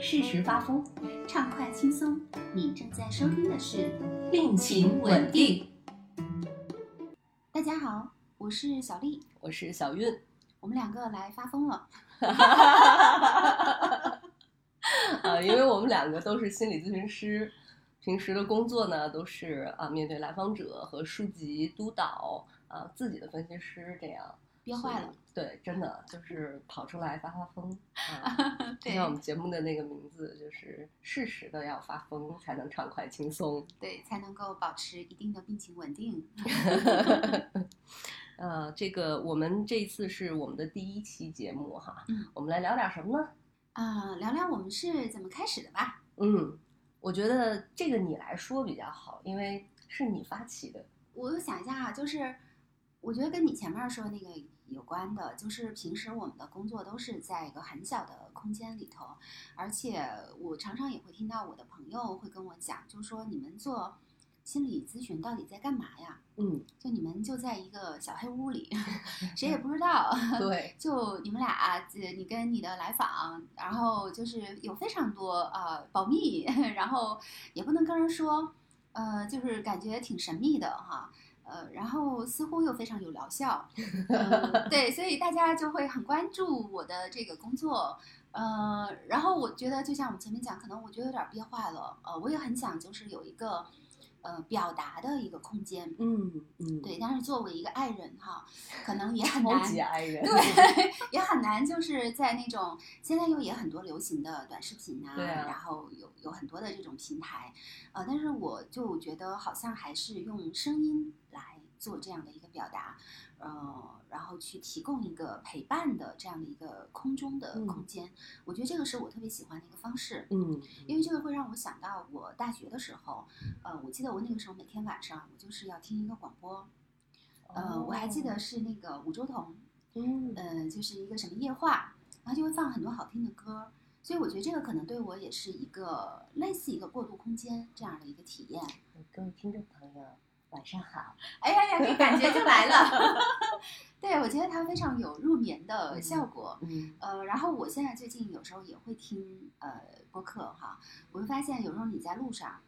适时发疯，畅快轻松。你正在收听的是《病情稳定》。大家好，我是小丽，我是小韵。我们两个来发疯了。啊，因为我们两个都是心理咨询师，平时的工作呢都是啊面对来访者和书籍督导啊自己的分析师这样。憋坏了。对，真的就是跑出来发发疯啊！就像我们节目的那个名字，就是适时的要发疯，才能畅快轻松。对，才能够保持一定的病情稳定。呃，这个我们这一次是我们的第一期节目哈，嗯，我们来聊点什么呢？啊、聊聊我们是怎么开始的吧。嗯，我觉得这个你来说比较好，因为是你发起的。我想一下啊，就是我觉得跟你前面说那个有关的，就是平时我们的工作都是在一个很小的空间里头，而且我常常也会听到我的朋友会跟我讲，就说你们做心理咨询到底在干嘛呀？嗯，就你们就在一个小黑屋里，谁也不知道。对，就你们俩，呃你跟你的来访，然后就是有非常多呃保密，然后也不能跟人说，呃，就是感觉挺神秘的哈，呃，然后似乎又非常有疗效，呃对，所以大家就会很关注我的这个工作，呃，然后我觉得就像我们前面讲，可能我觉得有点憋坏了，呃，我也很想就是有一个呃表达的一个空间，嗯嗯，对，但是作为一个爱人哈，可能也很难。爱人。对，也很难，就是在那种现在又也很多流行的短视频啊，啊然后有有很多的这种平台，呃，但是我就觉得好像还是用声音来做这样的一个表达，呃，然后去提供一个陪伴的这样的一个空中的嗯。空间，我觉得这个是我特别喜欢的一个方式。嗯，因为这个会让我想到我大学的时候，呃，我记得我那个时候每天晚上我就是要听一个广播，呃，我还记得是那个五洲同，嗯，呃，就是一个什么夜话，然后就会放很多好听的歌，所以我觉得这个可能对我也是一个类似一个过渡空间这样的一个体验。各位听众朋友，晚上好。哎呀呀，这感觉就来了。对，我觉得它非常有入眠的效果。嗯呃，然后我现在最近有时候也会听呃播客哈，我会发现有时候你在路上，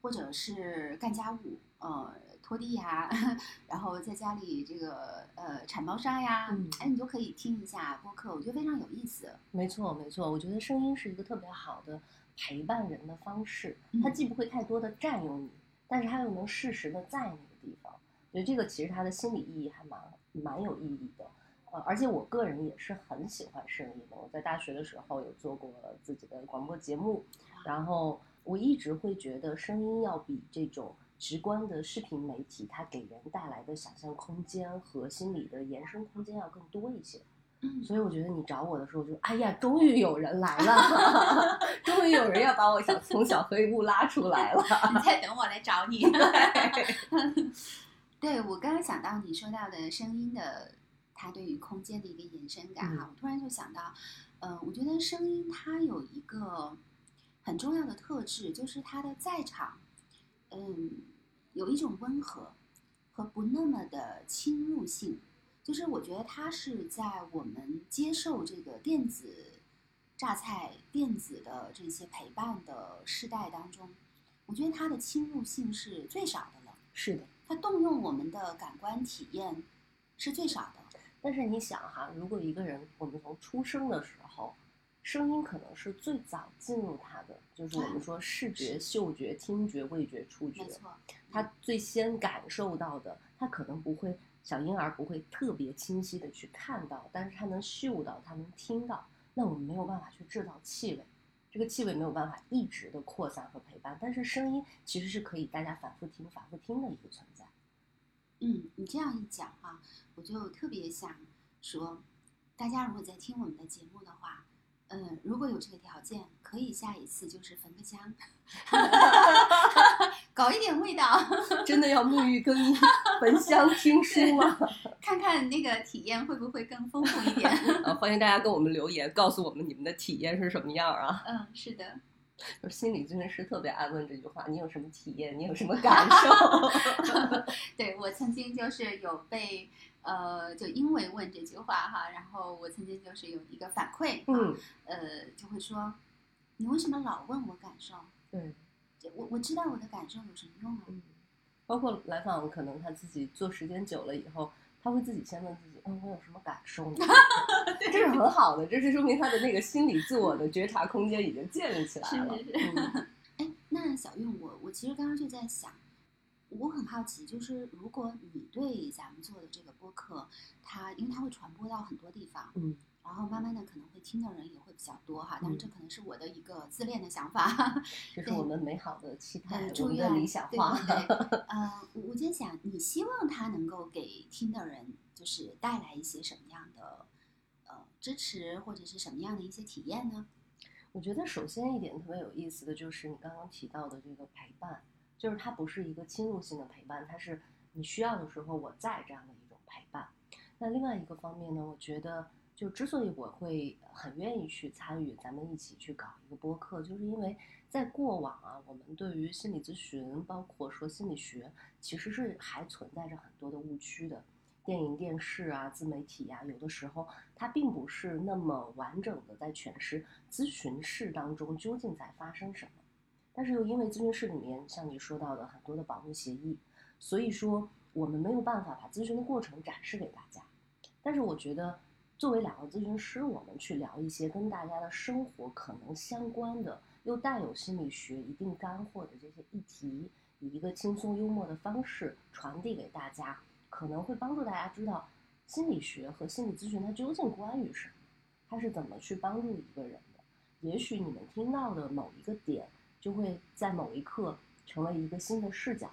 或者是干家务，呃拖地呀，然后在家里这个呃铲猫砂呀，嗯哎，你就可以听一下播客，我觉得非常有意思。没错没错，我觉得声音是一个特别好的陪伴人的方式，它嗯既不会太多的占用你，但是他又能适时的在那个地方。所以这个其实它的心理意义还蛮蛮有意义的。呃，而且我个人也是很喜欢声音的。我在大学的时候有做过自己的广播节目，然后我一直会觉得声音要比这种直观的视频媒体，它给人带来的想象空间和心理的延伸空间要更多一些。嗯，所以我觉得你找我的时候就，哎呀，终于有人来了，终于有人要把我小从小黑屋拉出来了。你在等我来找你。对我刚刚想到你说到的声音的，它对于空间的一个延伸感哈，嗯我突然就想到，呃，我觉得声音它有一个很重要的特质，就是它的在场，嗯，有一种温和和不那么的侵入性，就是我觉得它是在我们接受这个电子榨菜、电子的这些陪伴的世代当中，我觉得它的侵入性是最少的了。是的，它动用我们的感官体验是最少的。但是你想哈，如果一个人我们从出生的时候，声音可能是最早进入他的，就是我们说视觉、嗅觉、听觉、味觉、触觉没，错，他最先感受到的，他可能不会小婴儿不会特别清晰的去看到，但是他能嗅到，他能听到。那我们没有办法去制造气味，这个气味没有办法一直的扩散和陪伴，但是声音其实是可以大家反复听、反复听的一个存在。嗯，你这样一讲啊，我就特别想说，大家如果在听我们的节目的话，嗯，如果有这个条件，可以下一次就是焚个香，搞一点味道，真的要沐浴更衣、焚香听书吗？看看那个体验会不会更丰富一点。啊，欢迎大家跟我们留言，告诉我们你们的体验是什么样啊？嗯，是的，就是心理咨询师特别爱问这句话：你有什么体验？你有什么感受？对我曾经就是有被呃，就因为问这句话哈，然后我曾经就是有一个反馈，嗯，呃，就会说，你为什么老问我感受？对，我我知道我的感受有什么用啊？嗯，包括来访，可能他自己做时间久了以后，他会自己先问自己，嗯，我有什么感受呢？这是很好的，这是说明他的那个心理自我的觉察空间已经建立起来了。是是嗯 哎，那小韵，我我其实刚刚就在想，我很好奇，就是如果你对咱们做的这个播客，它因为它会传播到很多地方，嗯然后慢慢的可能会听的人也会比较多哈，但是嗯这可能是我的一个自恋的想法，这是我们美好的期待祝愿们的理想对化。对对，呃，我我在想，你希望他能够给听的人就是带来一些什么样的呃支持，或者是什么样的一些体验呢？我觉得首先一点特别有意思的就是你刚刚提到的这个陪伴，就是它不是一个侵入性的陪伴，它是你需要的时候我在这样的一种陪伴。那另外一个方面呢，我觉得就之所以我会很愿意去参与咱们一起去搞一个播客，就是因为在过往啊，我们对于心理咨询，包括说心理学，其实是还存在着很多的误区的。电影、电视啊、自媒体呀、有的时候它并不是那么完整的在诠释咨询室当中究竟在发生什么。但是又因为咨询室里面像你说到的很多的保密协议，所以说我们没有办法把咨询的过程展示给大家。但是我觉得，作为两个咨询师，我们去聊一些跟大家的生活可能相关的，又带有心理学一定干货的这些议题，以一个轻松幽默的方式传递给大家，可能会帮助大家知道心理学和心理咨询它究竟关于什么，它是怎么去帮助一个人的。也许你们听到的某一个点，就会在某一刻成为一个新的视角，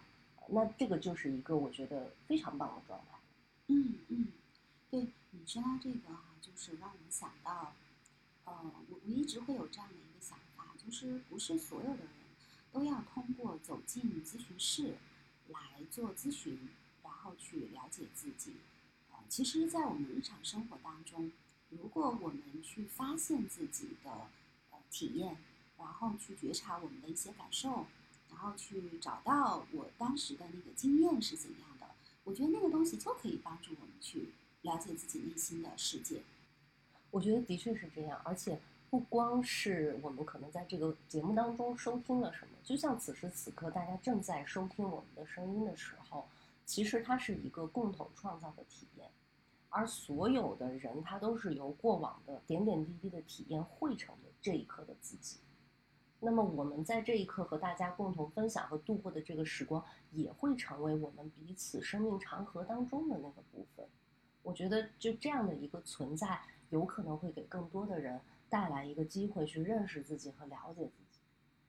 那这个就是一个我觉得非常棒的状态。嗯嗯，对你说到这个哈、就是让我想到，呃，我我一直会有这样的一个想法，就是不是所有的人都要通过走进咨询室来做咨询，然后去了解自己。呃，其实，在我们日常生活当中，如果我们去发现自己的呃体验，然后去觉察我们的一些感受，然后去找到我当时的那个经验是怎样的。我觉得那个东西就可以帮助我们去了解自己内心的世界。我觉得的确是这样，而且不光是我们可能在这个节目当中收听了什么，就像此时此刻大家正在收听我们的声音的时候，其实它是一个共同创造的体验，而所有的人他都是由过往的点点滴滴的体验汇成的这一刻的自己。那么我们在这一刻和大家共同分享和度过的这个时光，也会成为我们彼此生命长河当中的那个部分。我觉得就这样的一个存在，有可能会给更多的人带来一个机会去认识自己和了解自己。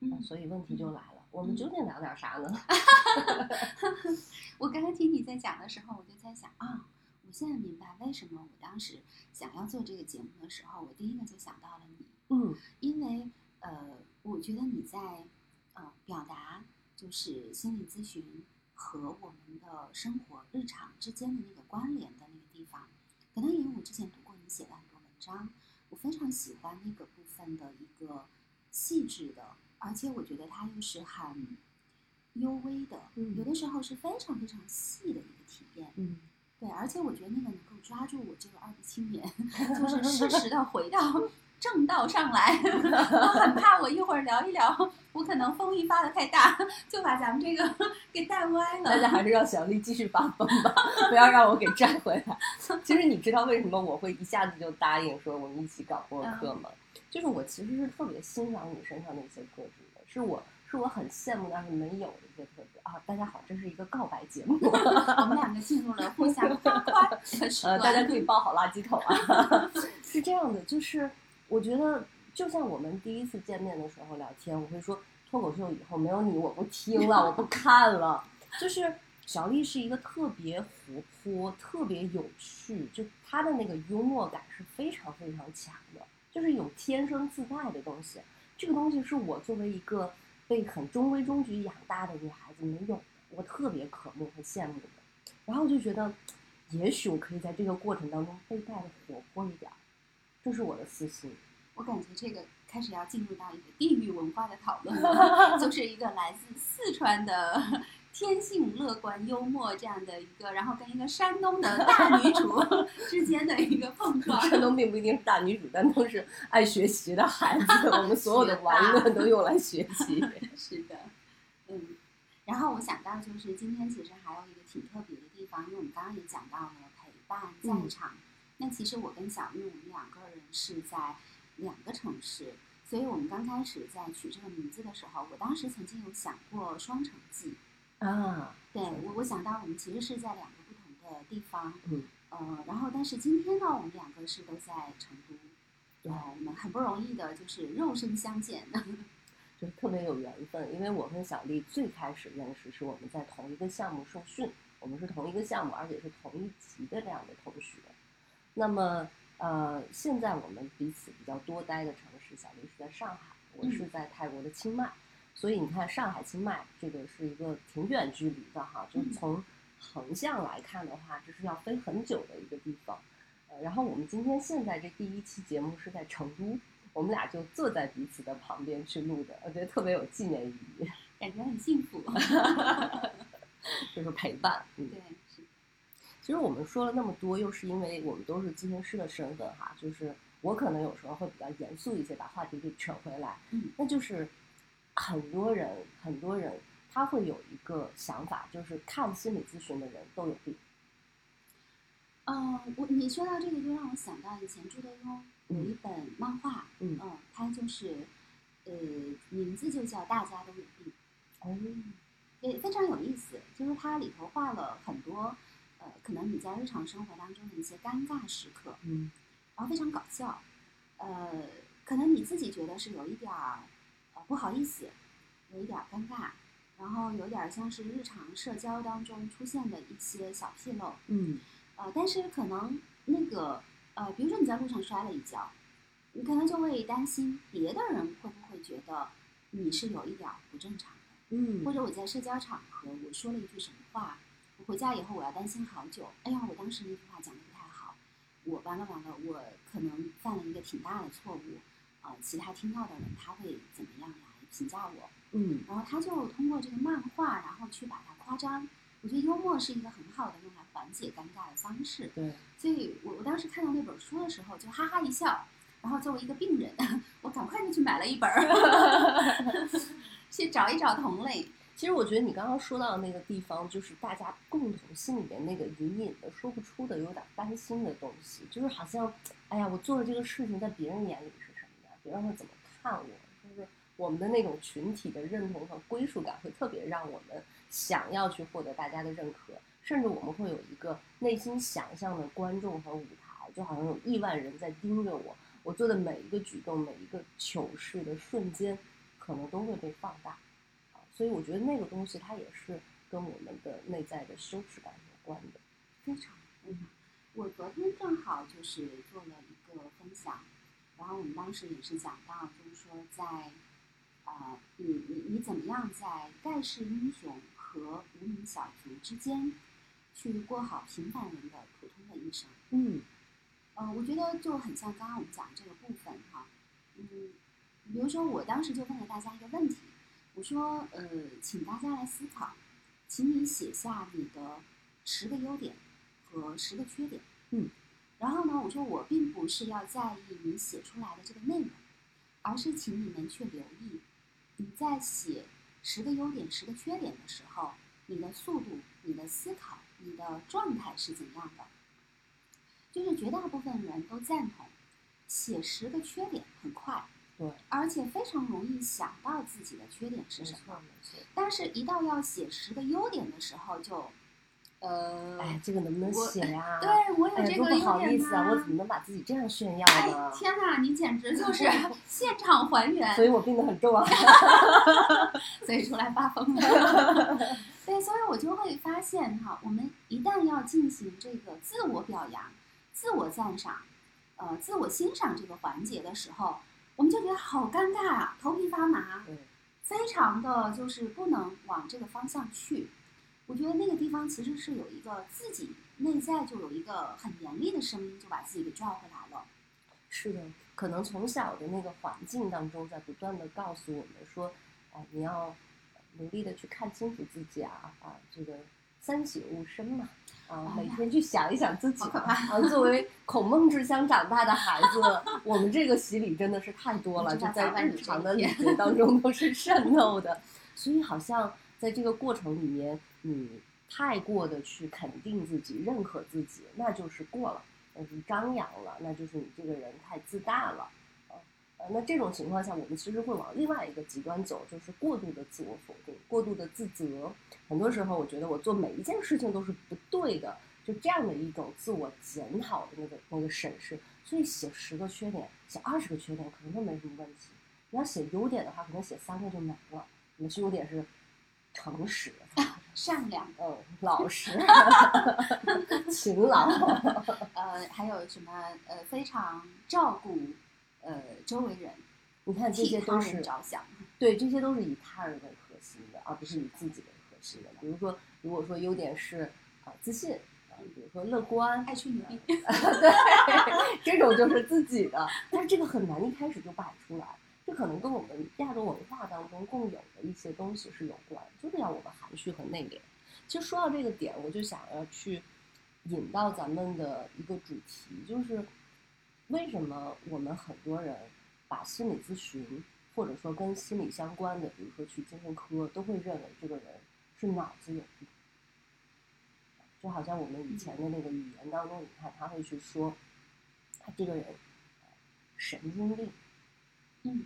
嗯，所以问题就来了，我们究竟聊点啥呢？我刚才听你在讲的时候，我就在想啊，我现在明白为什么我当时想要做这个节目的时候，我第一个就想到了你，嗯因为呃，我觉得你在呃表达就是心理咨询和我们的生活日常之间的那个关联的那个地方，可能因为我之前读过你写的很多文章，我非常喜欢那个部分的一个细致的，而且我觉得它又是很幽微的，嗯有的时候是非常非常细的一个体验。嗯对，而且我觉得那个能够抓住我这个二逼青年，就是适时的回到正道上来。我很怕我一会儿聊一聊，我可能风一发的太大，就把咱们这个 给带歪了大家。还是让小丽继续发疯吧，不要让我给拽回来。其实你知道为什么我会一下子就答应说我们一起搞播客吗？就是我其实是特别欣赏你身上的一些特质的，是我是我很羡慕但是没有的一些特质啊。大家好，这是一个告白节目，我们两个进入了互相夸夸 呃，大家可以抱好垃圾桶啊。是这样的，就是我觉得，就像我们第一次见面的时候聊天，我会说脱口秀以后没有你我不听了，我不 看了。就是小丽是一个特别活泼、特别有趣，就她的那个幽默感是非常非常强的，就是有天生自带的东西。这个东西是我作为一个被很中规中矩养大的女孩子没有的，我特别渴慕和羡慕的。然后就觉得，也许我可以在这个过程当中被带的活泼一点儿，这是我的私心。我感觉这个开始要进入到一个地域文化的讨论 了，就是一个来自四川的 天性乐观幽默这样的一个，然后跟一个山东的大女主 之间的一个碰撞。山东并不一定是大女主，但都是爱学习的孩子。我们所有的玩乐都用来学习。是的，嗯。然后我想到就是今天其实还有一个挺特别的地方，因为我们刚刚也讲到了陪伴在场。那其实我跟小玉我们两个人是在两个城市。所以我们刚开始在取这个名字的时候，我当时曾经有想过双城记，啊，对我我想到我们其实是在两个不同的地方，嗯，呃，然后但是今天呢，我们两个是都在成都，对，我们很不容易的就是肉身相见，就特别有缘分，因为我跟小丽最开始认识是我们在同一个项目受训，我们是同一个项目，而且是同一级的这样的同学，那么。呃，现在我们彼此比较多待的城市，小丽是在上海，我是在泰国的清迈，所以你看上海清迈这个是一个挺远距离的哈，就是从横向来看的话，这是要飞很久的一个地方。呃，然后我们今天现在这第一期节目是在成都，我们俩就坐在彼此的旁边去录的，我觉得特别有纪念意义，感觉很幸福，就是陪伴，嗯，对。其实我们说了那么多，又是因为我们都是咨询师的身份哈，就是我可能有时候会比较严肃一些，把话题给扯回来。嗯，那就是很多人很多人他会有一个想法，就是看心理咨询的人都有病。嗯，我你说到这个，就让我想到以前朱德庸有一本漫画，嗯嗯，他就是呃名字就叫《大家都有病》，哦，也非常有意思，就是它里头画了很多。呃，可能你在日常生活当中的一些尴尬时刻，嗯，然后非常搞笑，呃，可能你自己觉得是有一点儿呃不好意思，有一点儿尴尬，然后有点像是日常社交当中出现的一些小纰漏，嗯，呃，但是可能那个呃，比如说你在路上摔了一跤，你可能就会担心别的人会不会觉得你是有一点不正常的，嗯，或者我在社交场合我说了一句什么话。回家以后，我要担心好久。哎呀，我当时那句话讲的不太好，我完了完了，我可能犯了一个挺大的错误。啊，其他听到的人他会怎么样来评价我？嗯，然后他就通过这个漫画，然后去把它夸张。我觉得幽默是一个很好的用来缓解尴尬的方式。对，所以我我当时看到那本书的时候，就哈哈一笑。然后作为一个病人，我赶快就去买了一本儿，去找一找同类。其实我觉得你刚刚说到的那个地方，就是大家共同心里面那个隐隐的说不出的、有点担心的东西，就是好像，哎呀，我做了这个事情，在别人眼里是什么样？别人会怎么看我？就是我们的那种群体的认同和归属感，会特别让我们想要去获得大家的认可，甚至我们会有一个内心想象的观众和舞台，就好像有亿万人在盯着我，我做的每一个举动、每一个糗事的瞬间，可能都会被放大。所以我觉得那个东西它也是跟我们的内在的羞耻感有关的，非常嗯，我昨天正好就是做了一个分享，然后我们当时也是讲到，就是说在，呃，你你你怎么样在盖世英雄和无名小卒之间，去过好平凡人的普通的一生？嗯，呃，我觉得就很像刚刚我们讲这个部分哈，嗯，比如说我当时就问了大家一个问题。我说，呃，请大家来思考，请你写下你的十个优点和十个缺点。嗯，然后呢，我说我并不是要在意你写出来的这个内容，而是请你们去留意，你在写十个优点、十个缺点的时候，你的速度、你的思考、你的状态是怎样的。就是绝大部分人都赞同，写十个缺点很快。对，而且非常容易想到自己的缺点是什么，但是，一到要写十个优点的时候，就，呃，哎，这个能不能写呀？对我有这个优点不好意思啊，我怎么能把自己这样炫耀呢？天哪，你简直就是现场还原。所以我病得很重啊 所以出来发疯了。对，所以我就会发现哈，我们一旦要进行这个自我表扬、自我赞赏、呃，自我欣赏这个环节的时候。我们就觉得好尴尬啊，头皮发麻，非常的就是不能往这个方向去。我觉得那个地方其实是有一个自己内在就有一个很严厉的声音，就把自己给拽回来了。是的，可能从小的那个环境当中，在不断的告诉我们说，哎，你要努力的去看清楚自己啊啊，这个三省吾身嘛啊，每天去想一想自己啊。作为孔孟之乡长大的孩子，我们这个洗礼真的是太多了，就在日常的礼节当中都是渗透的，所以好像在这个过程里面，你太过的去肯定自己、认可自己，那就是过了，那是张扬了，那就是你这个人太自大了。啊呃，那这种情况下，我们其实会往另外一个极端走，就是过度的自我否定、过度的自责。很多时候，我觉得我做每一件事情都是不对的，就这样的一种自我检讨的那个那个审视。所以写十个缺点，写二十个缺点可能都没什么问题。你要写优点的话，可能写三个就没了。你的优点是诚实，善良，嗯，老实，勤劳，呃，还有什么呃，非常照顾呃周围人，你看这些都是着想。对，这些都是以他人为核心的，而不是以自己为核心的。比如说，如果说优点是啊、自信啊、比如说乐观，爱吹牛逼，对，这种就是自己的，但是这个很难一开始就摆出来，这可能跟我们亚洲文化当中共有的一些东西是有关，就是要我们含蓄和内敛。其实说到这个点，我就想要去引到咱们的一个主题，就是为什么我们很多人把心理咨询或者说跟心理相关的，比如说去精神科，都会认为这个人是脑子有病。就好像我们以前的那个语言当中，你看他会去说，他这个人呃神经病。嗯，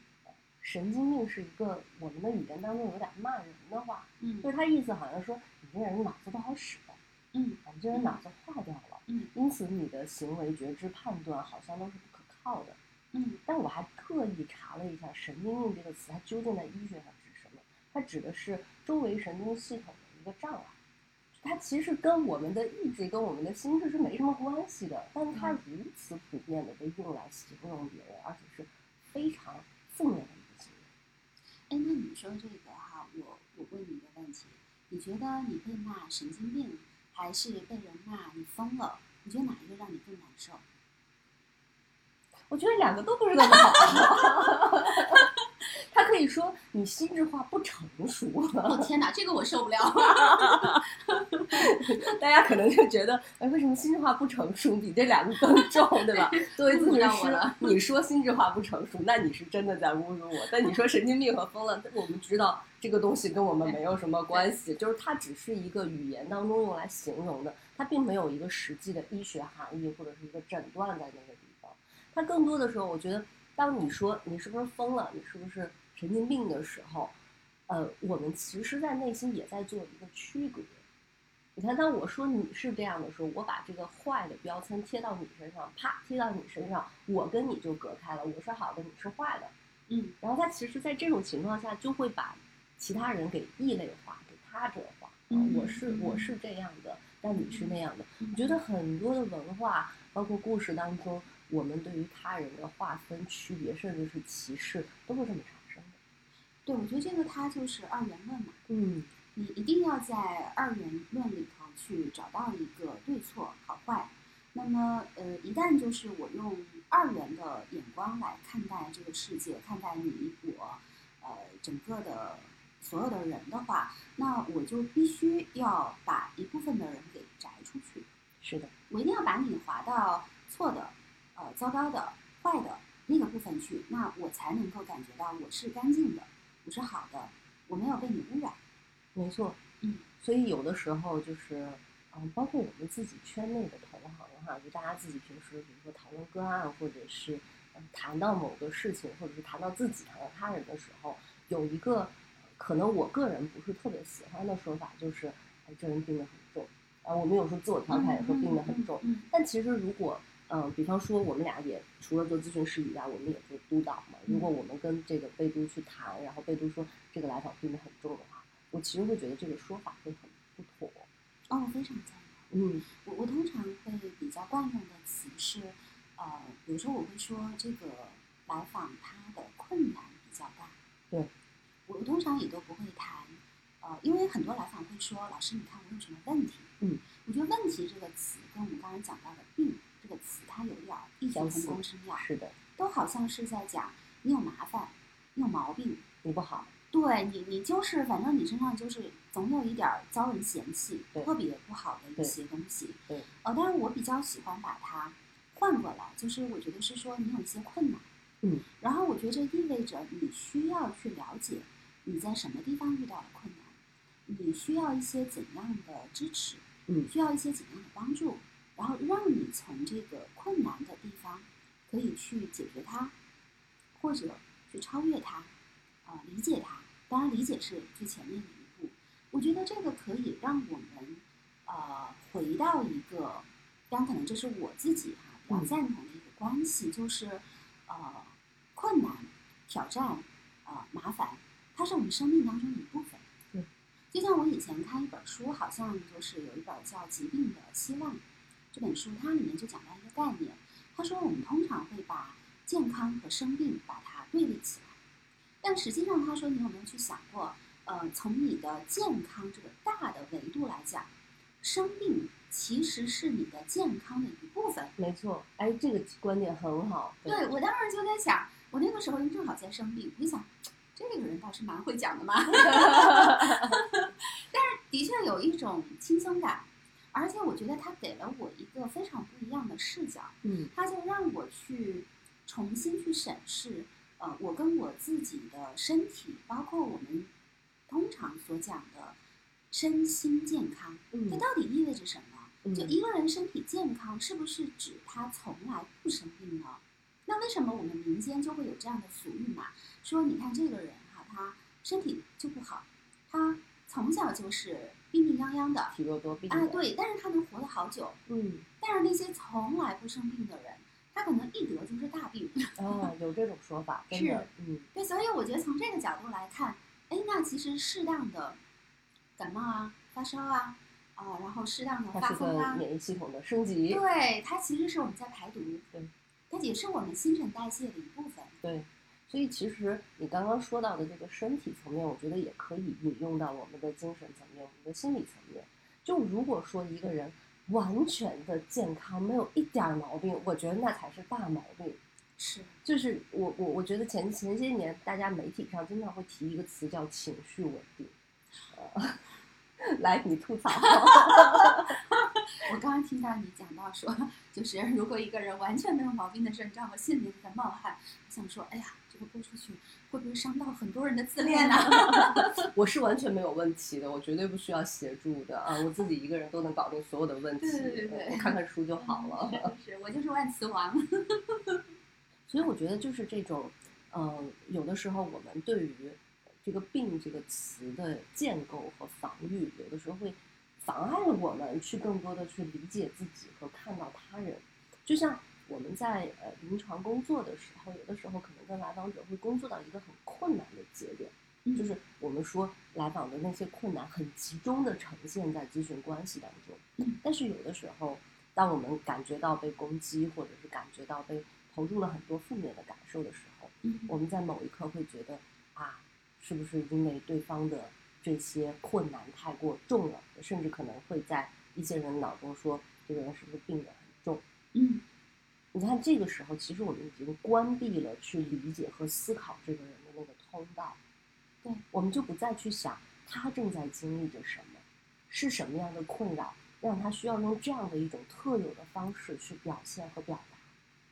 神经病是一个我们的语言当中有点骂人的话，嗯就是他意思好像说你这人脑子不好使的，嗯啊你这人脑子坏掉了，嗯因此你的行为觉知判断好像都是不可靠的。嗯但我还特意查了一下“神经病”这个词，它究竟在医学上指什么？它指的是周围神经系统的一个障碍。它其实跟我们的意志、跟我们的心智是没什么关系的，但它如此普遍的被用来形容别人，而且是非常负面的一个行为。哎，那你说这个哈，我我问你一个问题，你觉得你被骂神经病，还是被人骂你疯了？你觉得哪一个让你更难受？我觉得两个都不是那么好。他可以说你心智化不成熟，我、天哪，这个我受不了。大家可能就觉得，哎，为什么心智化不成熟比这两个更重，对吧？作为咨询师了，你说心智化不成熟，那你是真的在侮辱我。但你说神经病和疯了，我们知道这个东西跟我们 没有什么关系，就是它只是一个语言当中用来形容的，它并没有一个实际的医学含义或者是一个诊断在那个地方。它更多的时候，我觉得，当你说你是不是疯了，你是不是神经病的时候，呃，我们其实，在内心也在做一个区隔。你看，当我说你是这样的时候，我把这个坏的标签贴到你身上，啪贴到你身上，我跟你就隔开了，我是好的，你是坏的。嗯然后他其实，在这种情况下，就会把其他人给异类化，给他者化。我是我是这样的，但你是那样的。嗯我觉得很多的文化，包括故事当中，我们对于他人的划分、区别，甚至是歧视，都是这么产生的。对，我觉得这个它就是二元论嘛，嗯你一定要在二元论里头去找到一个对错好坏。那么，呃，一旦就是我用二元的眼光来看待这个世界，看待你我，呃，整个的所有的人的话，那我就必须要把一部分的人给摘出去。是的，我一定要把你划到错的、呃糟糕的、坏的那个部分去，那我才能够感觉到我是干净的，我是好的，我没有被你污染。没错。嗯，所以有的时候就是，嗯，包括我们自己圈内的同行哈，就大家自己平时比如说讨论个案，或者是嗯谈到某个事情，或者是谈到自己、谈到他人的时候，有一个呃可能我个人不是特别喜欢的说法，就是哎，这人病得很重。啊，我们有时候自我调侃也说病得很重，嗯但其实如果嗯，比方说我们俩也除了做咨询师以外，我们也做督导嘛。如果我们跟这个贝都去谈，然后贝都说这个来访病得很重的话，我其实会觉得这个说法会很不妥。哦，我非常赞同。嗯我我通常会比较惯用的词是，呃，比如说我会说这个来访他的困难比较大。对。我我通常也都不会谈，呃，因为很多来访会说，老师，你看我有什么问题？嗯。我觉得“问题”这个词跟我们刚刚讲到的“病”这个词，它有点儿异曲同相似工之妙，是的，都好像是在讲你有麻烦，你有毛病，你不好，对对你，你就是反正你身上就是总有一点儿遭人嫌弃，特别不好的一些东西。对，呃，但是我比较喜欢把它换过来，就是我觉得是说你有一些困难，嗯，然后我觉得这意味着你需要去了解你在什么地方遇到了困难，你需要一些怎样的支持，嗯需要一些怎样的帮助，然后让你从这个困难的地方可以去解决它，或者去超越它，啊、理解它。当然，理解是最前面的一步。我觉得这个可以让我们呃回到一个，当然可能这是我自己哈、比较嗯赞同的一个关系，就是呃困难、挑战、呃麻烦，它是我们生命当中的一部分。对，就像我以前看一本书，好像就是有一本叫《疾病的希望》这本书，它里面就讲到一个概念，他说我们通常会把健康和生病把它对立起来，但实际上他说你有没有去想过，呃，从你的健康这个大的维度来讲，生病其实是你的健康的一部分。没错，哎，这个观点很好。对我当时就在想，我那个时候正好在生病，我就想，这个人倒是蛮会讲的嘛。但是的确有一种轻松感，而且我觉得他给了我一个非常不一样的视角，嗯他就让我去重新去审视，呃，我跟我自己的身体，包括我们通常所讲的身心健康，这嗯到底意味着什么？嗯就一个人身体健康，是不是指他从来不生病呢？那为什么我们民间就会有这样的俗语嘛？说你看这个人哈，他身体就不好，他从小就是病病殃殃的，体弱多病。啊，的，对，但是他能活得好久。嗯。但是那些从来不生病的人，他可能一得就是大病。啊，有这种说法，真的，嗯。对，所以我觉得从这个角度来看，哎，那其实适当的感冒啊、发烧啊，啊、然后适当的发疯啊，免疫系统的升级，对，它其实是我们在排毒，对，它也是我们新陈代谢的一部分。对，所以其实你刚刚说到的这个身体层面，我觉得也可以引用到我们的精神层面、我们的心理层面。就如果说一个人完全的健康，没有一点儿毛病，我觉得那才是大毛病。是，就是我我我觉得前前些年大家媒体上经常会提一个词叫情绪稳定，呃，来你吐槽，我刚刚听到你讲到说，就是 如果一个人完全没有毛病的时候，你知道，我心里在冒汗，我想说，哎呀，这个播出去会不会伤到很多人的自恋呢、我是完全没有问题的，我绝对不需要协助的啊，我自己一个人都能搞定所有的问题，对对对对我看看书就好了。是是，我就是万磁王。所以我觉得就是这种，呃，有的时候我们对于这个“病”这个词的建构和防御，有的时候会妨碍了我们去更多的去理解自己和看到他人。就像我们在呃临床工作的时候，有的时候可能跟来访者会工作到一个很困难的节点，嗯就是我们说来访的那些困难很集中的呈现在咨询关系当中。嗯但是有的时候，当我们感觉到被攻击，或者是感觉到被投入了很多负面的感受的时候，嗯我们在某一刻会觉得啊，是不是因为对方的这些困难太过重了，甚至可能会在一些人脑中说这个人是不是病得很重？嗯你看这个时候，其实我们已经关闭了去理解和思考这个人的那个通道，对，我们就不再去想他正在经历着什么，是什么样的困扰，让他需要用这样的一种特有的方式去表现和表达。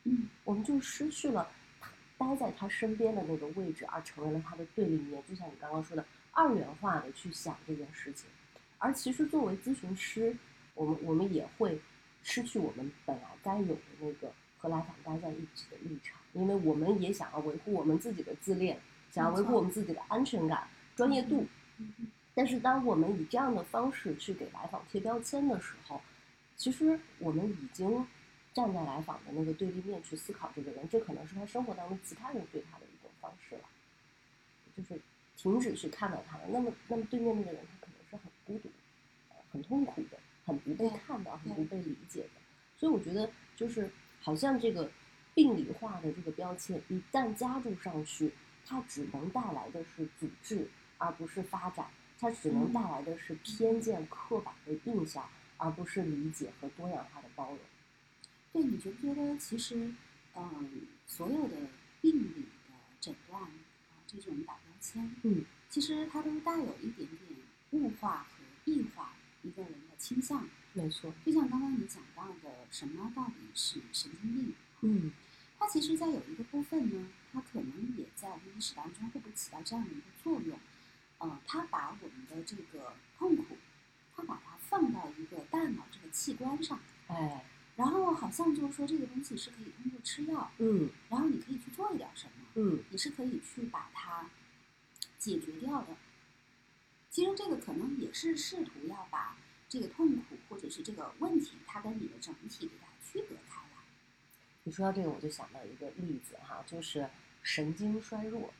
嗯我们就失去了他待在他身边的那个位置，而成为了他的对立面。就像你刚刚说的，二元化的去想这件事情。而其实作为咨询师，我们我们也会失去我们本来该有的那个和来访待在一起的立场，因为我们也想要维护我们自己的自恋，想要维护我们自己的安全感、专业度。但是当我们以这样的方式去给来访贴标签的时候，其实我们已经站在来访的那个对立面去思考这个人，这可能是他生活当中其他人对他的一种方式了，就是停止去看到他了。那么，那么对面那个人他可能是很孤独、呃很痛苦的、很不被看到、很不被理解的。所以我觉得，就是好像这个病理化的这个标签一旦加注上去，它只能带来的是阻滞，而不是发展。它只能嗯带来的是偏见、刻板的印象，而不是理解和多样化的包容。对，你觉不觉得其实，嗯，所有的病理的诊断啊，这种打嗯，其实它都带有一点点物化和异化一个人的倾向。没错，就像刚刚你讲到的，什么到底是神经病？嗯。它其实，在有一个部分呢，它可能也在我们历史当中会不会起到这样的一个作用？呃，它把我们的这个痛苦，它把它放到一个大脑这个器官上，哎，然后好像就是说这个东西是可以通过吃药，嗯。然后你可以去做一点什么，嗯。你是可以去把它解决掉的。其实这个可能也是试图要把这个痛苦或者是这个问题，它跟你的整体给它区隔开来。你说到这个，我就想到一个例子哈，就是神经衰弱，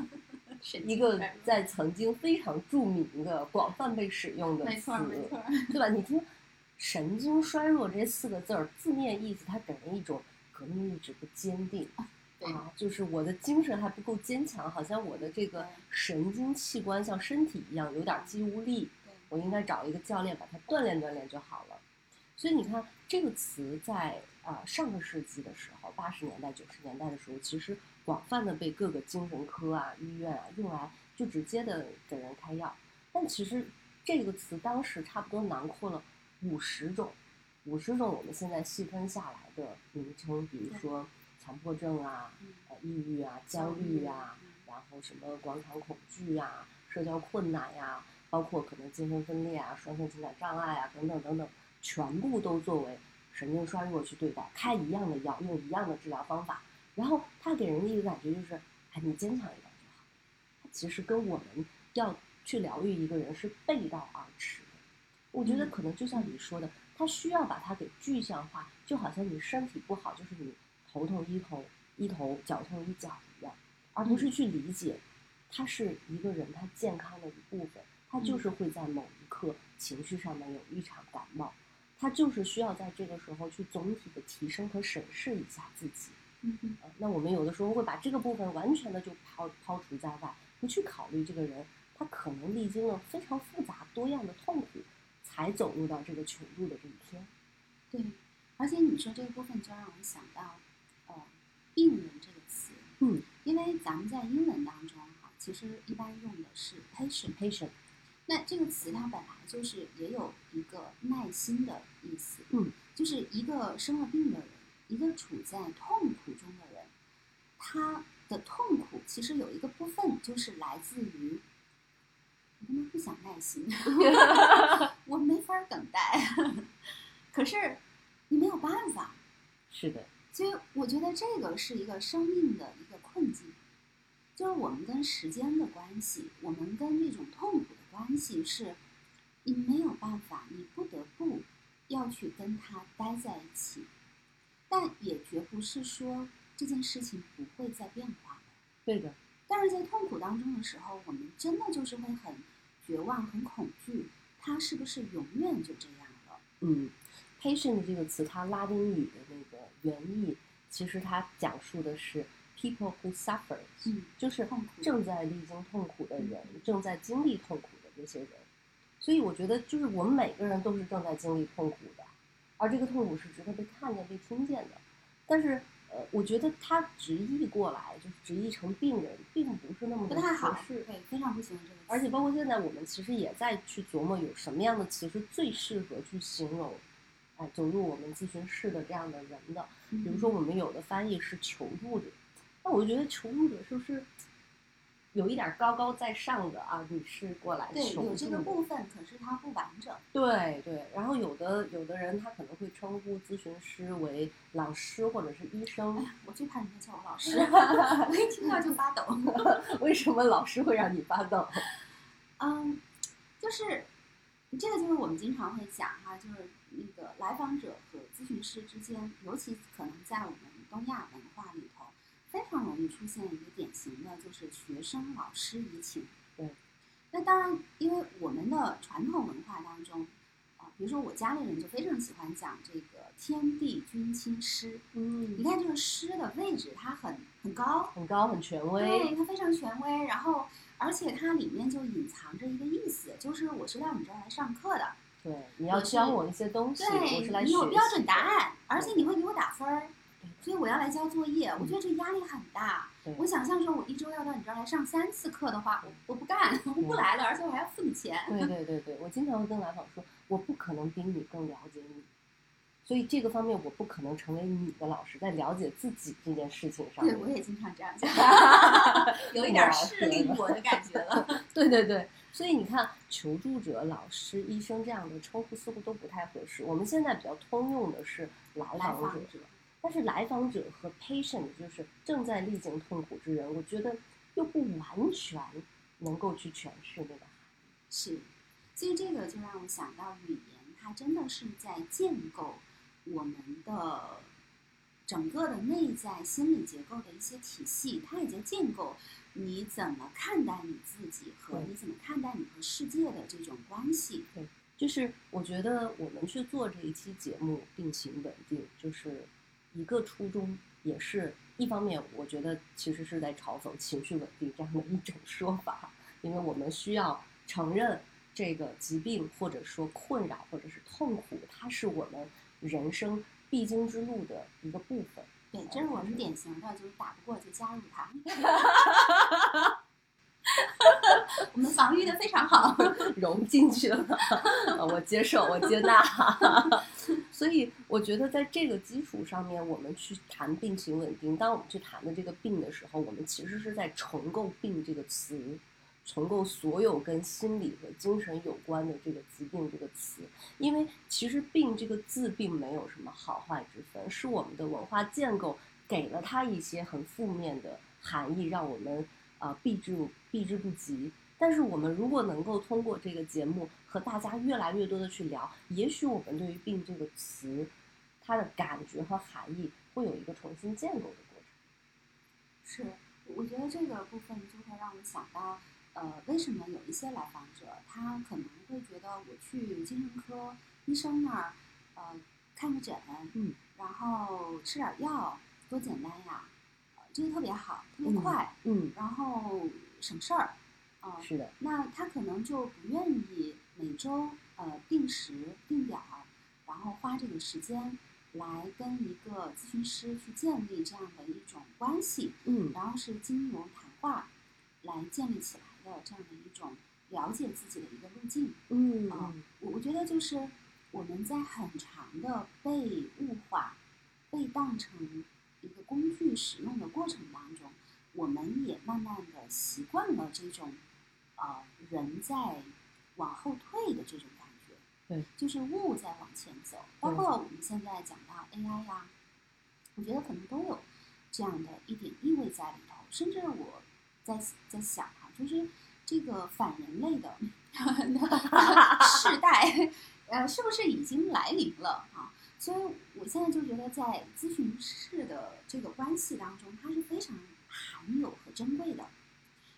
一个在曾经非常著名的、广泛被使用的词，没错没错，对吧？你听“神经衰弱”这四个字儿，字面意思它给人一种革命意志不坚定 对啊，就是我的精神还不够坚强，好像我的这个神经器官像身体一样有点肌无力，我应该找一个教练把它锻炼锻炼就好了。所以你看，这个词在啊、呃上个世纪的时候，八十年代、九十年代的时候，其实广泛的被各个精神科啊、医院啊用来就直接的给人开药。但其实这个词当时差不多囊括了五十种，五十种我们现在细分下来的名称，比如说强迫症啊、嗯呃抑郁啊、焦虑啊，然后什么广场恐惧呀、社交困难呀、包括可能精神分裂啊、双向情感障碍啊等等等等，全部都作为神经衰弱去对待，开一样的药，用一样的治疗方法，然后他给人的一个感觉就是，哎，你坚强一点就好。它其实跟我们要去疗愈一个人是背道而驰的。我觉得嗯可能就像你说的，他需要把它给具象化，就好像你身体不好，就是你头痛医头，医头脚痛医脚一样，而不是去理解，它是一个人他健康的一部分，他就是会在某一刻情绪上面有一场感冒，他就是需要在这个时候去总体的提升和审视一下自己。嗯那我们有的时候会把这个部分完全的就抛抛除在外，不去考虑这个人他可能历经了非常复杂多样的痛苦，才走入到这个穷度的这一天。对。而且你说这个部分就让我想到，呃，病人这个词，嗯。因为咱们在英文当中哈，其实一般用的是 patient。，patient，那这个词它本来就是也有一个耐心的意思，嗯，就是一个生了病的人，一个处在痛苦中的人，他的痛苦其实有一个部分就是来自于，我他妈不想耐心，我没法儿等待，可是你没有办法，是的，所以我觉得这个是一个生命的一个困境，就是我们跟时间的关系，我们跟这种痛苦的关系是，你没有办法，你不得不要去跟他待在一起，但也绝不是说这件事情不会再变化的。对的，但是在痛苦当中的时候，我们真的就是会很绝望、很恐惧，它是不是永远就这样了？嗯，patient 这个词，它拉丁语原意，其实它讲述的是 people who suffers，、嗯，就是正在历经痛苦的人，正在经历痛苦的这些人。所以我觉得，就是我们每个人都是正在经历痛苦的，而这个痛苦是值得被看见、被听见的。但是，呃，我觉得它直译过来，就是直译成病人，并不是那么的不太好。对，非常不喜欢这个。而且包括现在，我们其实也在去琢磨有什么样的词是最适合去形容，哎，走入我们咨询室的这样的人的。比比如说，我们有的翻译是求助者，那我就觉得求助者是不是有一点高高在上的啊？你是过来对，求有这个，部分，可是它不完整。对对。然后有的有的人他可能会称呼咨询师为老师或者是医哎生，呀，我最怕人家叫我老师，我一听到就发抖。为什么老师会让你发抖？嗯，就是这个，就是我们经常会讲哈，就是那个来访者和咨询师之间，尤其可能在我们东亚文化里头，非常容易出现一个典型的，就是学生老师移情。对。那当然，因为我们的传统文化当中，啊、比如说我家里人就非常喜欢讲这个天地君亲师。嗯你看这个师的位置，它很很高，很高很权威，对，它非常权威，然后而且它里面就隐藏着一个意思，就是我是到你这儿来上课的，对，你要教我一些东西，我对是来你有标准答案，而且你会给我打分儿对，所以我要来交作业，我觉得这压力很大。对我想象说，我一周要到你这儿来上三次课的话，我我不干，我不来了，而且我还要付你钱。对对对对，我经常会跟来访说，我不可能比你更了解你，所以这个方面我不可能成为你的老师，在了解自己这件事情上对，我也经常这样 讲，有一点势利我的感觉了。对对对，所以你看，求助者、老师、医生这样的称呼似乎都不太合适。我们现在比较通用的是来来访者，访者，但是来访者和 patient 就是正在历经痛苦之人，我觉得又不完全能够去诠释那个含义。是，所以这个就让我想到语言，它真的是在建构我们的整个的内在心理结构的一些体系，它也在建构你怎么看待你自己和你怎么看待你和世界的这种关系。就是我觉得我们去做这一期节目，病情稳定，就是一个初衷，也是一方面，我觉得其实是在嘲讽情绪稳定这样的一种说法，因为我们需要承认这个疾病或者说困扰或者是痛苦，它是我们人生必经之路的一个部分。对，这是我们典型的，就是打不过就加入他。我们防御的非常好。融进去了，啊我接受，我接纳。所以我觉得在这个基础上面，我们去谈病情稳定。当我们去谈的这个病的时候，我们其实是在重构“病”这个词，重构所有跟心理和精神有关的这个疾病这个词。因为其实“病”这个字并没有什么好坏之分，是我们的文化建构给了它一些很负面的含义，让我们啊避之避之不及。但是我们如果能够通过这个节目和大家越来越多的去聊，也许我们对于“病”这个词，它的感觉和含义会有一个重新建构的过程。是，我觉得这个部分就会让我想到，呃，为什么有一些来访者，他可能会觉得我去精神科医生那儿，呃，看个诊，嗯，然后吃点药，多简单呀，呃，这个特别好，特别嗯快，嗯，然后省事儿，啊、是的，那他可能就不愿意每周呃定时定点儿，然后花这个时间来跟一个咨询师去建立这样的一种关系，嗯。然后是经由谈话来建立起来的这样的一种了解自己的一个路径。嗯啊我我觉得就是我们在很长的被物化、被当成一个工具使用的过程当中，我们也慢慢的习惯了这种，呃，人在往后退的这种感觉。对，就是物在往前走，包括我们现在讲到 AI 呀、我觉得可能都有这样的一点意味在里头。甚至我在在想哈、就是这个反人类的 世代，呃，是不是已经来临了啊？所以我现在就觉得，在咨询室的这个关系当中，它是非常罕有和珍贵的，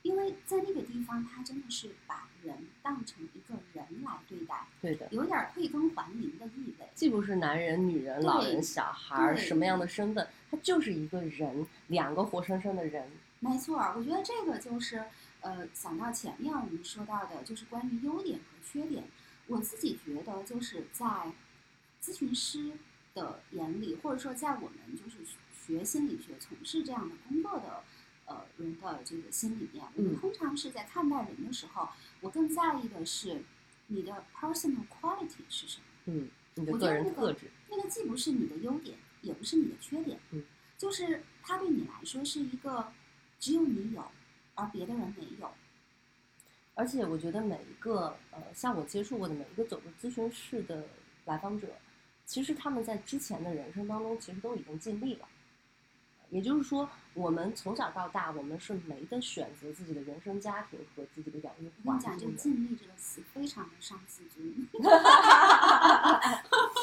因为在那个地方，它真的是把人当成一个人来对待，对的，有点儿退耕还林的意味。既不是男人、女人、老人、小孩儿，什么样的身份，他就是一个人，两个活生生的人。没错儿，我觉得这个就是呃，想到前面我们说到的，就是关于优点和缺点。我自己觉得，就是在咨询师的眼里，或者说在我们就是学心理学、从事这样的工作的呃人的这个心里面，我们嗯通常是在看待人的时候，我更在意的是你的 personal quality 是什么。嗯，你的我觉个人得那个特质。那个既不是你的优点，也不是你的缺点，嗯，就是它对你来说是一个只有你有，而别的人没有。而且我觉得每一个呃，像我接触过的每一个走入咨询室的来访者，其实他们在之前的人生当中，其实都已经尽力了。也就是说，我们从小到大，我们是没得选择自己的原生家庭和自己的养育环我跟你讲，这个“。尽力”这个词非常的伤自尊。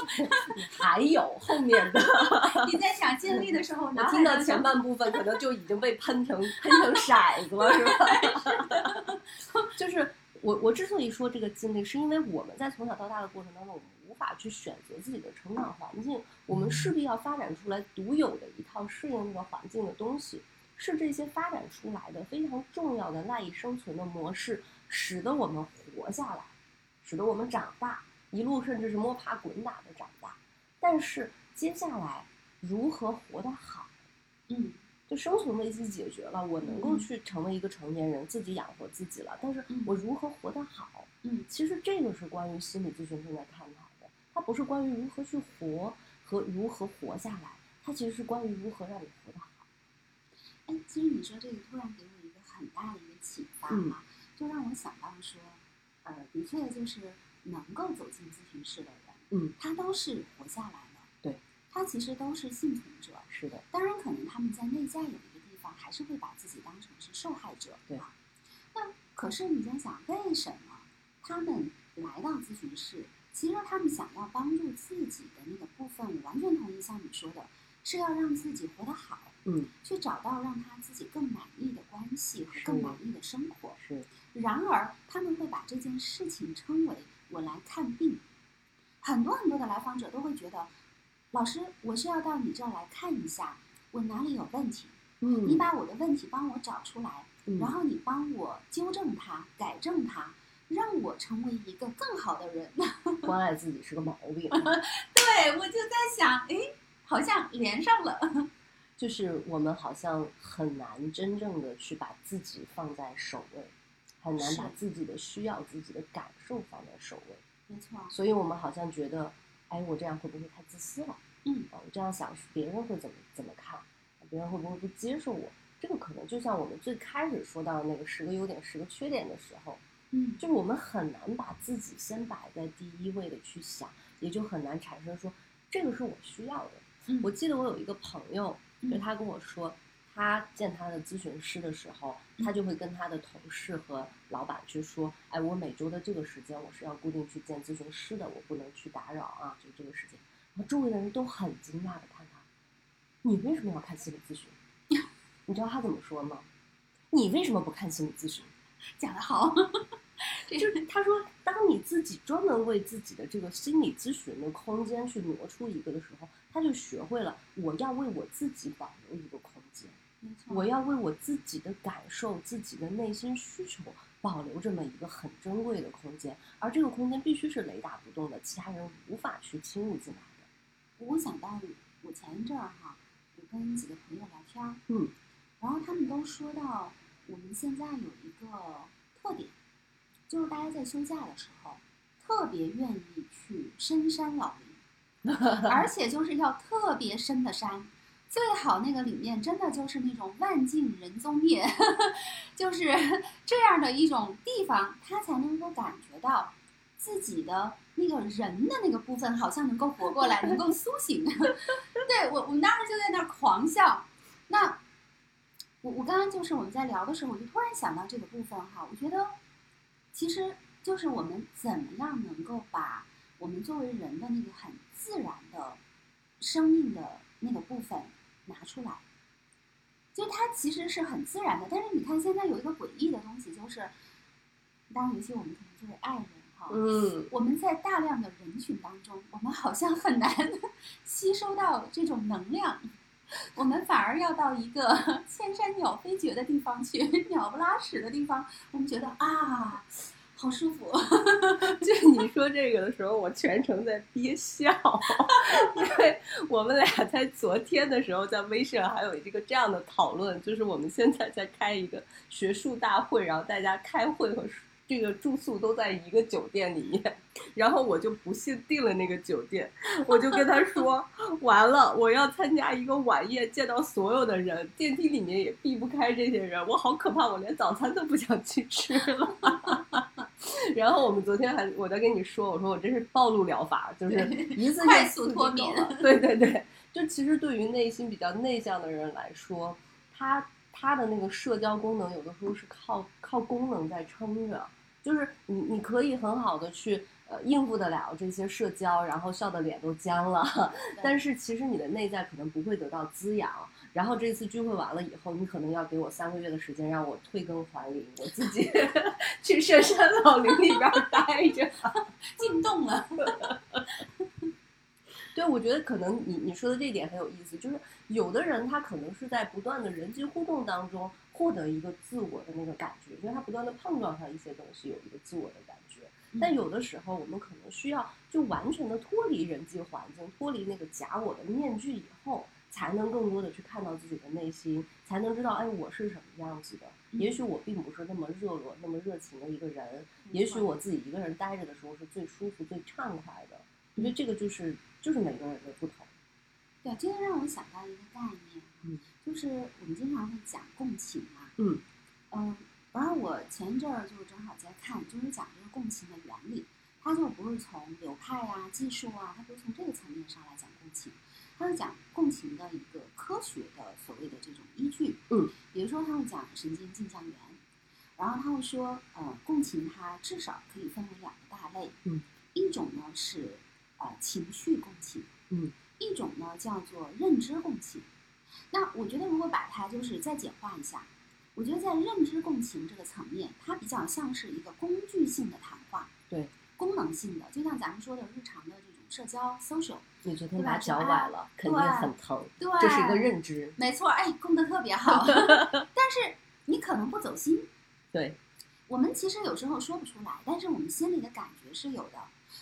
还有后面的，你在想尽力的时候，我听到前半部分，可能就已经被喷成喷成骰子了，是吧？就是我我之所以说这个尽力，是因为我们在从小到大的过程当中，我们无法去选择自己的成长环境，我们势必要发展出来独有的一套适应这个环境的东西，是这些发展出来的非常重要的赖以生存的模式，使得我们活下来，使得我们长大，一路甚至是摸爬滚打的长大。但是接下来如何活得好？嗯，就生存危机解决了，我能够嗯去成为一个成年人，自己养活自己了。但是嗯我如何活得好？嗯其实这个是关于心理咨询正在探讨的，它不是关于如何去活和如何活下来，它其实是关于如何让你活得好。哎，其实你说这个突然给我一个很大的一个启发嗯哈、就让我想到说，呃，的确就是能够走进咨询室的人，嗯，他都是活下来了，对，他其实都是幸存者。是的，当然，可能他们在内在有一个地方还是会把自己当成是受害者，对啊。那可是你想想，为什么他们来到咨询室？其实他们想要帮助自己的那个部分，我完全同意像你说的，是要让自己活得好，嗯，去找到让他自己更满意的关系和更满意的生活。是，然而，他们会把这件事情称为“我来看病”。很多很多的来访者都会觉得，老师，我是要到你这儿来看一下，我哪里有问题，嗯，你把我的问题帮我找出来，嗯然后你帮我纠正它、改正它，让我成为一个更好的人。关爱自己是个毛病，对，我就在想，哎，好像连上了。就是我们好像很难真正的去把自己放在首位，很难把自己的需要、自己的感受放在首位。没错，所以我们好像觉得，哎，我这样会不会太自私了？嗯啊，我这样想，别人会怎么怎么看？别人会不会不接受我？这个可能就像我们最开始说到的那个十个优点、十个缺点的时候，嗯，就是我们很难把自己先摆在第一位的去想，也就很难产生说这个是我需要的。嗯我记得我有一个朋友，就嗯他跟我说，他见他的咨询师的时候，他就会跟他的同事和老板去说，哎，我每周的这个时间我是要固定去见咨询师的，我不能去打扰啊，就这个时间。然后周围的人都很惊讶的看他，你为什么要看心理咨询？你知道他怎么说吗？你为什么不看心理咨询？讲得好。就是他说，当你自己专门为自己的这个心理咨询的空间去挪出一个的时候，他就学会了我要为我自己保留一个空间，没错，我要为我自己的感受、自己的内心需求保留这么一个很珍贵的空间，而这个空间必须是雷打不动的，其他人无法去侵入进来的。我想到我前一阵儿哈，我跟几个朋友聊天儿，嗯，然后他们都说到我们现在有一个特点，就是大家在休假的时候特别愿意去深山老林，而且就是要特别深的山，最好那个里面真的就是那种万径人踪灭，就是这样的一种地方，他才能够感觉到自己的那个人的那个部分好像能够活过来，能够苏醒。对我，我们当时就在那儿狂笑。那我我刚刚就是我们在聊的时候，我就突然想到这个部分哈，我觉得其实就是我们怎么样能够把我们作为人的那个很自然的生命的那个部分拿出来。就它其实是很自然的，但是你看现在有一个诡异的东西，就是，当然尤其我们可能作为爱人哈，嗯，我们在大量的人群当中，我们好像很难 吸收到这种能量，我们反而要到一个 千山鸟飞绝的地方去，鸟不拉屎的地方，我们觉得啊，好舒服。就你说这个的时候，我全程在憋笑，因为我们俩在昨天的时候在微信上还有一个这样的讨论，就是我们现在在开一个学术大会，然后大家开会和这个住宿都在一个酒店里面，然后我就不幸订了那个酒店，我就跟他说，完了，我要参加一个晚宴，见到所有的人，电梯里面也避不开这些人，我好可怕，我连早餐都不想去吃了。然后我们昨天还我在跟你说，我说我这是暴露疗法，就是一次性快速脱敏 对对对，就其实对于内心比较内向的人来说，他他的那个社交功能有的时候是靠靠功能在撑着，就是你你可以很好的去呃应付得了这些社交，然后笑的脸都僵了，但是其实你的内在可能不会得到滋养。然后这次聚会完了以后，你可能要给我三个月的时间，让我退耕还林，我自己 去深山老林里边待着。进洞了，对，我觉得可能你你说的这一点很有意思，就是有的人他可能是在不断的人际互动当中获得一个自我的那个感觉，因为他不断的碰撞上一些东西，有一个自我的感觉。但有的时候，我们可能需要就完全的脱离人际环境，脱离那个假我的面具以后，才能更多的去看到自己的内心，才能知道，哎，我是什么样子的。也许我并不是那么热络、那么热情的一个人，也许我自己一个人待着的时候是最舒服、最畅快的。我觉得这个就是就是每个人的不同。对，这个让我想到一个概念，嗯，就是我们经常会讲共情嘛，嗯。嗯，然后我前一阵儿就正好在看，就是讲这个共情的原理，它就不是从流派啊、技术啊，它不是从这个层面上来讲共情，它是讲共情的一个科学的所谓的这种依据，嗯，比如说他会讲神经镜像元，然后他会说，呃，共情它至少可以分为两个大类，嗯，一种呢是呃情绪共情，嗯。一种呢叫做认知共情，那我觉得如果把它就是再简化一下，我觉得在认知共情这个层面，它比较像是一个工具性的谈话，对，功能性的，就像咱们说的日常的这种社交 social，你昨天把脚崴了，肯定很疼，对，这是一个认知，没错，哎，供的特别好，但是你可能不走心，对，我们其实有时候说不出来，但是我们心里的感觉是有的。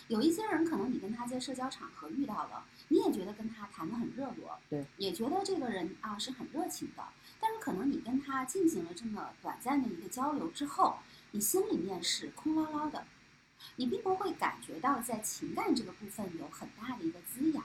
有一些人可能你跟他在社交场合遇到了，你也觉得跟他谈得很热络，对，也觉得这个人啊是很热情的。但是可能你跟他进行了这么短暂的一个交流之后，你心里面是空落落的，你并不会感觉到在情感这个部分有很大的一个滋养。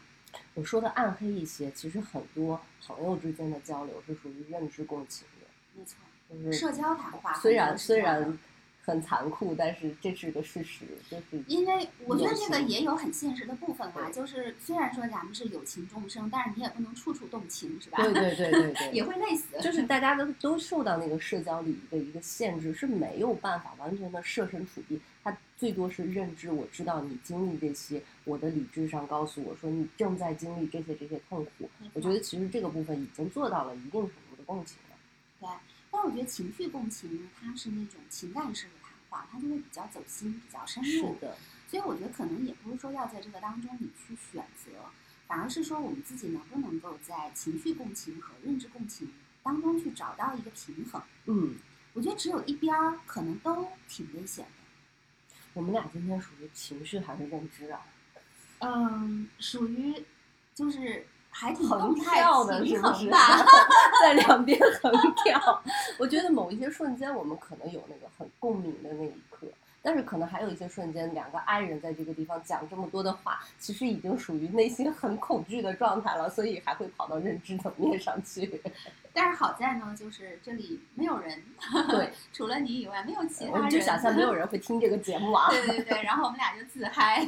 我说的暗黑一些，其实很多朋友之间的交流是属于认知共情的，没错，就是社交谈话。虽然虽然。很残酷，但是这是个事实，就是因为我觉得这个也有很现实的部分吧。就是虽然说咱们是有情众生，但是你也不能处处动情，是吧？对对对对对，也会累死。就是大家都都受到那个社交礼仪的一个限制，是没有办法完全的设身处地。他最多是认知，我知道你经历这些，我的理智上告诉我说你正在经历这些这些痛苦。我觉得其实这个部分已经做到了一定程度的共情了。对。但我觉得情绪共情呢，它是那种情感式的谈话，它就会比较走心，比较深入。是的。所以我觉得可能也不是说要在这个当中你去选择，反而是说我们自己能不能够在情绪共情和认知共情当中去找到一个平衡。嗯。我觉得只有一边儿可能都挺危险的。我们俩今天属于情绪还是认知啊？嗯，属于就是。还挺横跳的，是不是？在两边横跳。我觉得某一些瞬间，我们可能有那个很共鸣的那一刻，但是可能还有一些瞬间，两个爱人在这个地方讲这么多的话，其实已经属于内心很恐惧的状态了，所以还会跑到认知层面上去。但是好在呢，就是这里没有人，对，除了你以外没有其他人。我就想象没有人会听这个节目啊。对对对，然后我们俩就自嗨。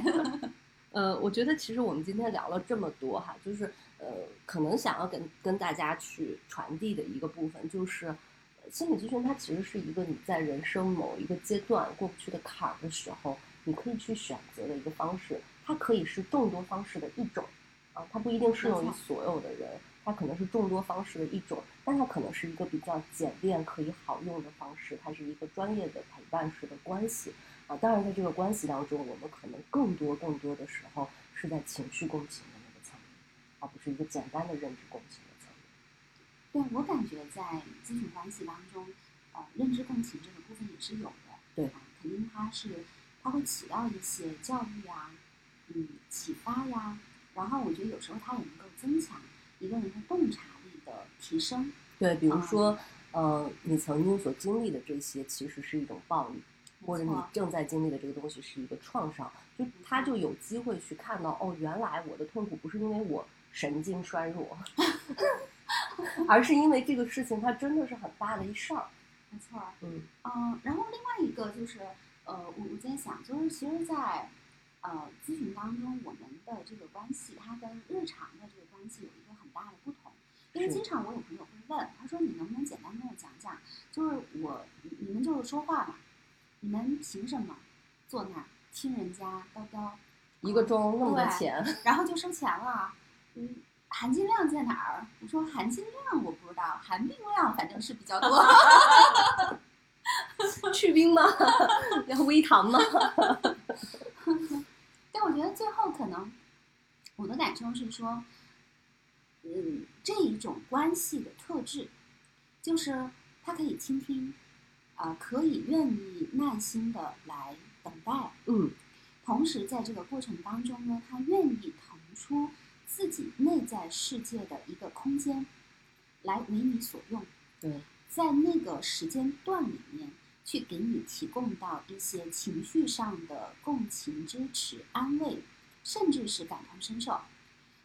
呃，我觉得其实我们今天聊了这么多哈，就是。呃，可能想要跟跟大家去传递的一个部分，就是心理咨询它其实是一个你在人生某一个阶段过不去的坎儿的时候，你可以去选择的一个方式。它可以是众多方式的一种，啊，它不一定适用于所有的人，它可能是众多方式的一种，但它可能是一个比较简便、可以好用的方式。它是一个专业的陪伴式的关系，啊，当然在这个关系当中，我们可能更多更多的时候是在情绪共情。而不是一个简单的认知共情的层面。对我感觉，在咨询关系当中，呃，认知共情这个部分也是有的。对，肯定它是，它会起到一些教育呀，嗯，启发呀。然后我觉得有时候它也能够增强一个人的洞察力的提升。对，比如说，呃，你曾经所经历的这些，其实是一种暴力，或者你正在经历的这个东西是一个创伤，就他就有机会去看到，哦，原来我的痛苦不是因为我。神经衰弱，而是因为这个事情它真的是很大的一事儿。没错，嗯嗯，然后另外一个就是，呃，我我在想，就是其实，在呃咨询当中，我们的这个关系，它跟日常的这个关系有一个很大的不同。因为经常我有朋友会问，他说：“你能不能简单跟我讲讲，就是我你们就是说话嘛，你们凭什么坐那儿听人家叨叨一个钟那么多钱，然后就收钱了？”嗯，含金量在哪儿？我说含金量我不知道，含冰量反正是比较多。去冰吗？要微糖吗？但我觉得最后可能我的感受是说，嗯，这一种关系的特质，就是他可以倾听，啊，可以愿意耐心的来等待，嗯，同时在这个过程当中呢，他愿意腾出。自己内在世界的一个空间，来为你所用。对，在那个时间段里面，去给你提供到一些情绪上的共情、支持、安慰，甚至是感同身受。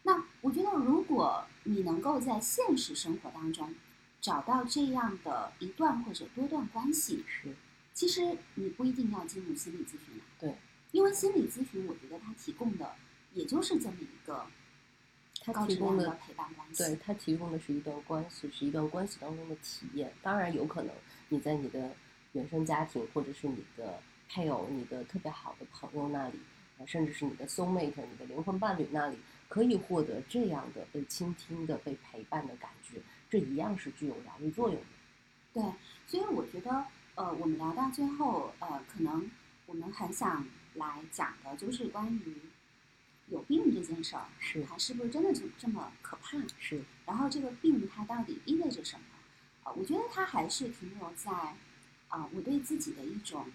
那我觉得，如果你能够在现实生活当中找到这样的一段或者多段关系，是，其实你不一定要进入心理咨询了。对，因为心理咨询，我觉得它提供的也就是这么一个他提供的质量的陪伴关系。对他提供的是一段关系，是一段关系当中的体验。当然，有可能你在你的原生家庭，或者是你的配偶、你的特别好的朋友那里，啊，甚至是你的 soul mate、你的灵魂伴侣那里，可以获得这样的被倾听的、被陪伴的感觉，这一样是具有疗愈作用的。对，所以我觉得，呃，我们聊到最后，呃，可能我们很想来讲的就是关于有病这件事儿，是它是不是真的就这么可怕？是，然后这个病它到底意味着什么？啊、我觉得它还是停留在啊、我对自己的一种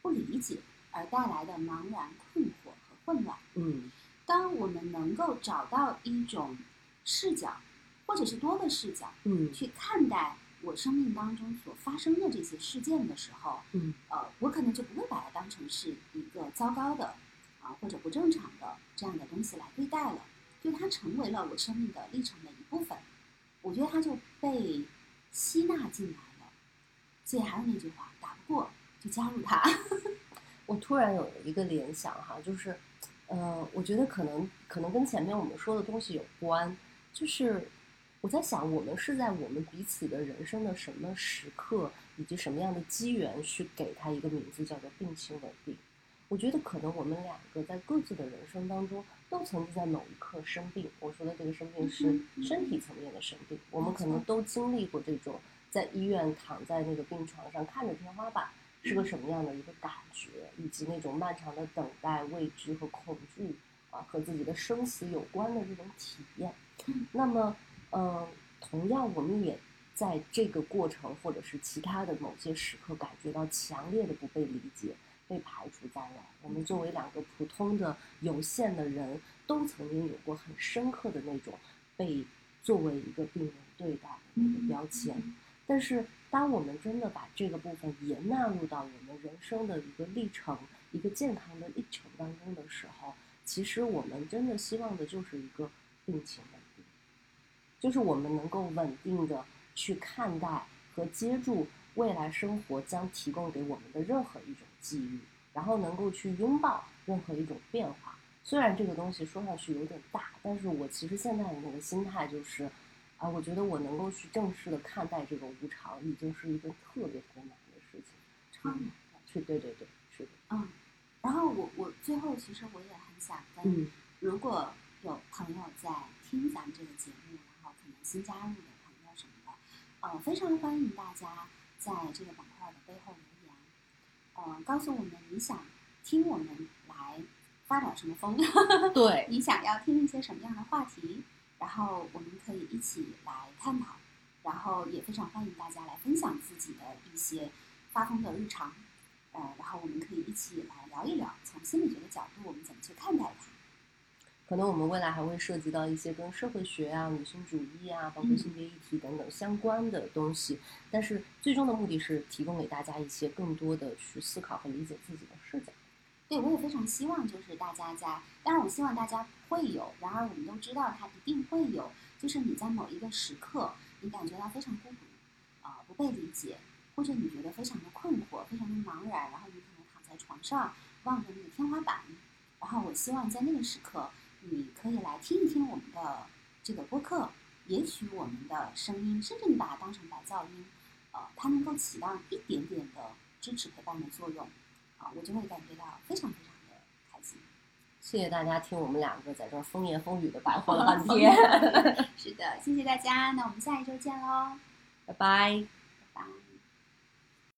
不理解而带来的茫然、困惑和混乱。嗯，当我们能够找到一种视角，或者是多个视角，嗯，去看待我生命当中所发生的这些事件的时候，嗯，呃，我可能就不会把它当成是一个糟糕的啊或者不正常的这样的东西来对待了，就它成为了我生命的历程的一部分，我觉得它就被吸纳进来了。所以还是那句话，打不过就加入它。我突然有一个联想哈，就是，呃，我觉得可能可能跟前面我们说的东西有关，就是我在想，我们是在我们彼此的人生的什么时刻，以及什么样的机缘，去给他一个名字叫做病情稳定。我觉得可能我们两个在各自的人生当中，都曾经在某一刻生病。我说的这个生病是身体层面的生病，我们可能都经历过这种在医院躺在那个病床上看着天花板。是个什么样的一个感觉，以及那种漫长的等待、未知和恐惧啊，和自己的生死有关的这种体验。嗯那么，嗯，同样我们也在这个过程或者是其他的某些时刻，感觉到强烈的不被理解、被排除在外。我们作为两个普通的有限的人，都曾经有过很深刻的那种被作为一个病人对待的那个标签。但是，当我们真的把这个部分也纳入到我们人生的一个历程、一个健康的历程当中的时候，其实我们真的希望的就是一个病情稳定，就是我们能够稳定的去看待和接住未来生活将提供给我们的任何一种机遇，然后能够去拥抱任何一种变化。虽然这个东西说上去有点大，但是我其实现在的那个心态就是。啊，我觉得我能够去正式的看待这个无常，已经是一个特别特别难的事情。超难的。是，对对对，是的。嗯，然后我我最后其实我也很想跟，嗯如果有朋友在听咱们这个节目，然后可能新加入的朋友什么的，呃，非常欢迎大家在这个板块的背后呃，告诉我们你想听我们来发点什么疯，对，你想要听一些什么样的话题，然后我们可以一起来探讨，然后也非常欢迎大家来分享自己的一些发疯的日常，呃，然后我们可以一起来聊一聊，从心理学的角度，我们怎么去看待它。可能我们未来还会涉及到一些跟社会学啊、女性主义啊，包括嗯性别议题等等相关的东西。但是最终的目的是提供给大家一些更多的去思考和理解自己的视角。对，我也非常希望就是大家在，当然我希望大家会有，然而我们都知道它一定会有，就是你在某一个时刻，你感觉到非常孤独，啊、不被理解，或者你觉得非常的困惑，非常的茫然，然后你可能躺在床上望着那个天花板，然后我希望在那个时刻，你可以来听一听我们的这个播客，也许我们的声音，甚至你把它当成白噪音，呃，它能够起到一点点的支持陪伴的作用。啊，我就会感觉到非常非常的开心。谢谢大家听我们两个在这儿风言风语的白活了 半天，是的，谢谢大家，那我们下一周见喽。拜拜。